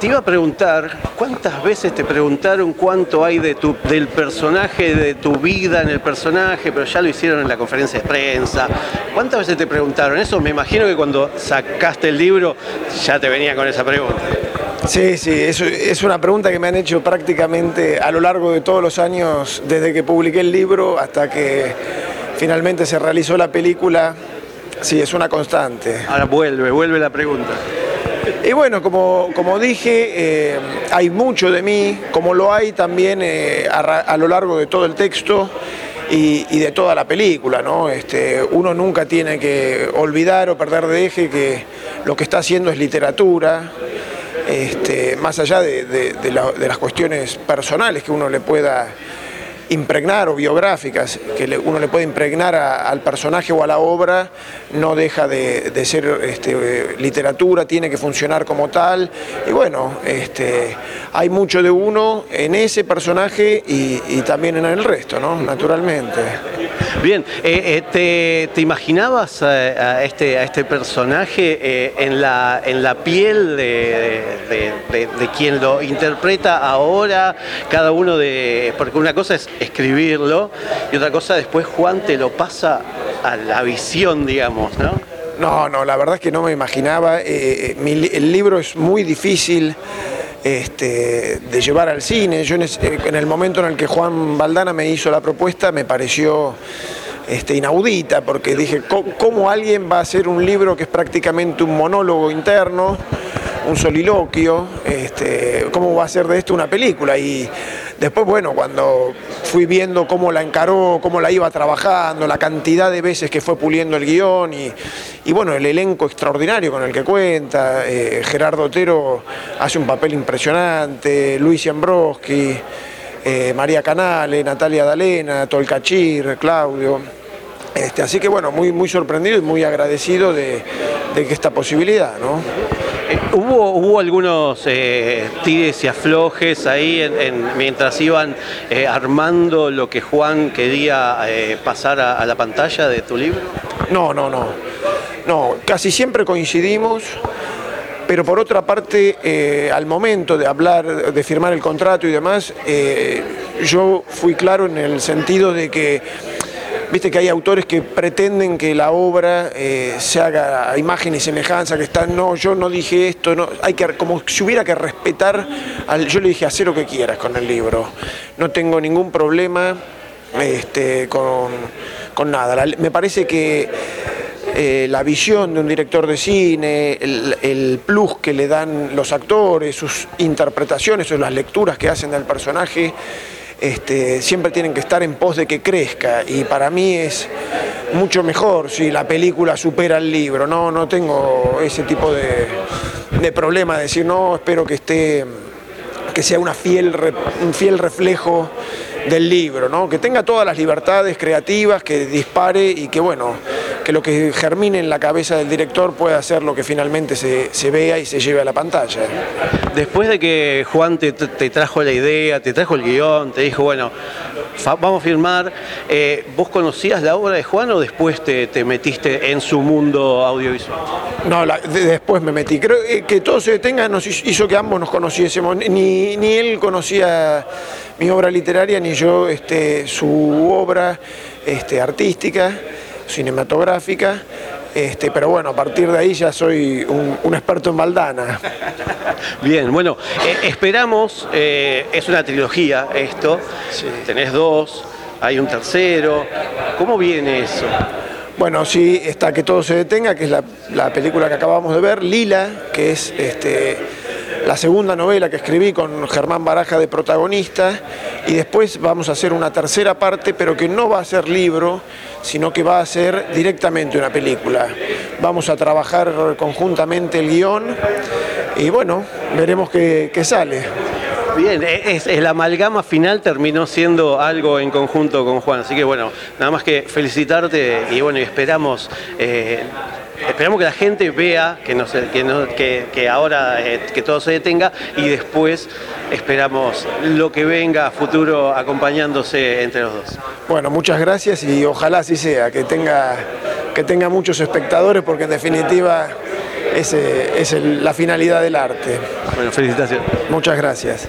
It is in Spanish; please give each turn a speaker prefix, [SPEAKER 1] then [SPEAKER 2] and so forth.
[SPEAKER 1] Te iba a preguntar, ¿cuántas veces te preguntaron cuánto hay de tu, del personaje, de tu vida en el personaje, pero ya lo hicieron en la conferencia de prensa? ¿Cuántas veces te preguntaron eso? Me imagino que cuando sacaste el libro ya te venía con esa pregunta.
[SPEAKER 2] Sí, sí, es, es una pregunta que me han hecho prácticamente a lo largo de todos los años, desde que publiqué el libro hasta que finalmente se realizó la película. Sí, es una constante.
[SPEAKER 1] Ahora vuelve, vuelve la pregunta.
[SPEAKER 2] Y bueno, como, como dije, eh, hay mucho de mí, como lo hay también eh, a, lo largo de todo el texto y, de toda la película. ¿no? Este, uno nunca tiene que olvidar o perder de eje que lo que está haciendo es literatura, este, más allá de, de las cuestiones personales que uno le pueda impregnar o biográficas que uno le puede impregnar al personaje o a la obra, no deja de, de ser este, literatura, tiene que funcionar como tal. Y bueno, este, hay mucho de uno en ese personaje y, y también en el resto, ¿no? naturalmente.
[SPEAKER 1] Bien, eh, eh, te, te, imaginabas a, este, a este personaje eh, en, la, en la piel de, de, de, quien lo interpreta ahora, cada uno de... Porque una cosa es escribirlo y otra cosa después Juan te lo pasa a la visión, digamos, ¿no?
[SPEAKER 2] No, no, la verdad es que no me imaginaba. Eh, mi, el libro es muy difícil este, de llevar al cine. Yo en, en, el momento en el que Juan Valdana me hizo la propuesta me pareció este, inaudita, porque dije, ¿cómo alguien va a hacer un libro que es prácticamente un monólogo interno? un soliloquio, este, cómo va a ser de esto una película. Y después, bueno, cuando fui viendo cómo la encaró, cómo la iba trabajando, la cantidad de veces que fue puliendo el guion y, y bueno, el elenco extraordinario con el que cuenta, eh, Gerardo Otero hace un papel impresionante, Luis Ambroski, eh, María Canale, Natalia Dalena, Tolcachir, Claudio. Este, así que bueno, muy, muy sorprendido y muy agradecido de, de esta posibilidad, ¿no?
[SPEAKER 1] Eh, ¿Hubo, algunos eh, y aflojes ahí en, en, mientras iban eh, armando lo que Juan quería eh, pasar a, la pantalla de tu libro?
[SPEAKER 2] No, no, no. No, casi siempre coincidimos, pero por otra parte, al momento de hablar, de firmar el contrato y demás, yo fui claro en el sentido de que Viste que hay autores que pretenden que la obra eh, se haga a imagen y semejanza, que están, no, yo no dije esto, hay que, como si hubiera que respetar, al, yo le dije, hacer lo que quieras con el libro, no tengo ningún problema este, con, con nada. Me parece que eh, la visión de un director de cine, el, el, plus que le dan los actores, sus interpretaciones o las lecturas que hacen del personaje, este, siempre tienen que estar en pos de que crezca y para mí es mucho mejor si la película supera el libro, no, no tengo ese tipo de, de problema de decir no, espero que esté que sea una fiel, un fiel reflejo del libro, ¿no? que tenga todas las libertades creativas, que dispare y que bueno, que lo que germine en la cabeza del director pueda ser lo que finalmente se, se vea y se lleve a la pantalla.
[SPEAKER 1] Después de que Juan te, te trajo la idea, te trajo el guion, te dijo, bueno, vamos a firmar, eh, ¿vos conocías la obra de Juan o después te, te metiste en su mundo audiovisual?
[SPEAKER 2] No, la, de, después me metí. Creo que todo se detenga nos hizo que ambos nos conociésemos. Ni, ni él conocía mi obra literaria, ni yo este, su obra este, artística cinematográfica, este, pero bueno, a partir de ahí ya soy un, un experto en Valdana.
[SPEAKER 1] Bien, bueno, eh, esperamos, eh, es una trilogía esto, sí. tenés dos, hay un tercero, ¿cómo viene eso?
[SPEAKER 2] Bueno, sí, está Que todo se detenga, que es la, la película que acabamos de ver, Lila, que es este, la segunda novela que escribí con Germán Baraja de protagonista, y después vamos a hacer una tercera parte, pero que no va a ser libro, sino que va a ser directamente una película. Vamos a trabajar conjuntamente el guion y bueno, veremos qué, sale.
[SPEAKER 1] Bien, e, es, el amalgama final terminó siendo algo en conjunto con Juan, así que bueno, nada más que felicitarte y bueno, esperamos... Eh, esperamos que la gente vea que, no que, que, ahora eh, que todo se detenga y después esperamos lo que venga a futuro acompañándose entre los dos.
[SPEAKER 2] Bueno, muchas gracias y ojalá así sea, que tenga, que tenga muchos espectadores porque en definitiva es, es la finalidad del arte.
[SPEAKER 1] Bueno, felicitaciones.
[SPEAKER 2] Muchas gracias.